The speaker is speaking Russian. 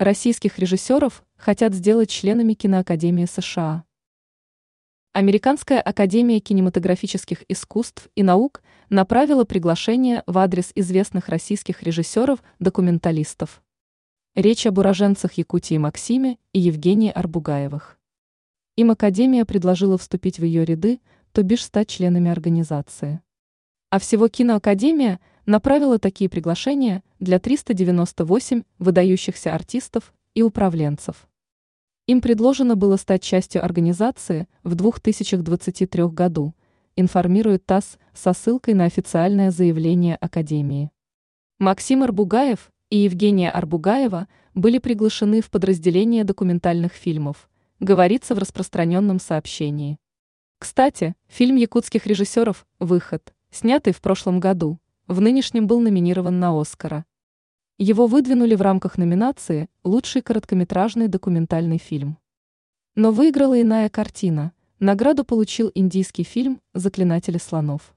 Российских режиссеров хотят сделать членами киноакадемии США. Американская академия кинематографических искусств и наук направила приглашение в адрес известных российских режиссеров-документалистов. Речь об уроженцах Якутии Максиме и Евгении Арбугаевых. Им Академия предложила вступить в ее ряды, то бишь стать членами организации. А всего Киноакадемия направила такие приглашения для 398 выдающихся артистов и управленцев. Им предложено было стать частью организации в 2023 году, информирует ТАСС со ссылкой на официальное заявление Академии. Максим Арбугаев и Евгения Арбугаева были приглашены в подразделение документальных фильмов, говорится в распространенном сообщении. Кстати, фильм якутских режиссеров «Выход», снятый в прошлом году, в нынешнем был номинирован на Оскара. Его выдвинули в рамках номинации «Лучший короткометражный документальный фильм». Но выиграла иная картина. Награду получил индийский фильм «Заклинатели слонов».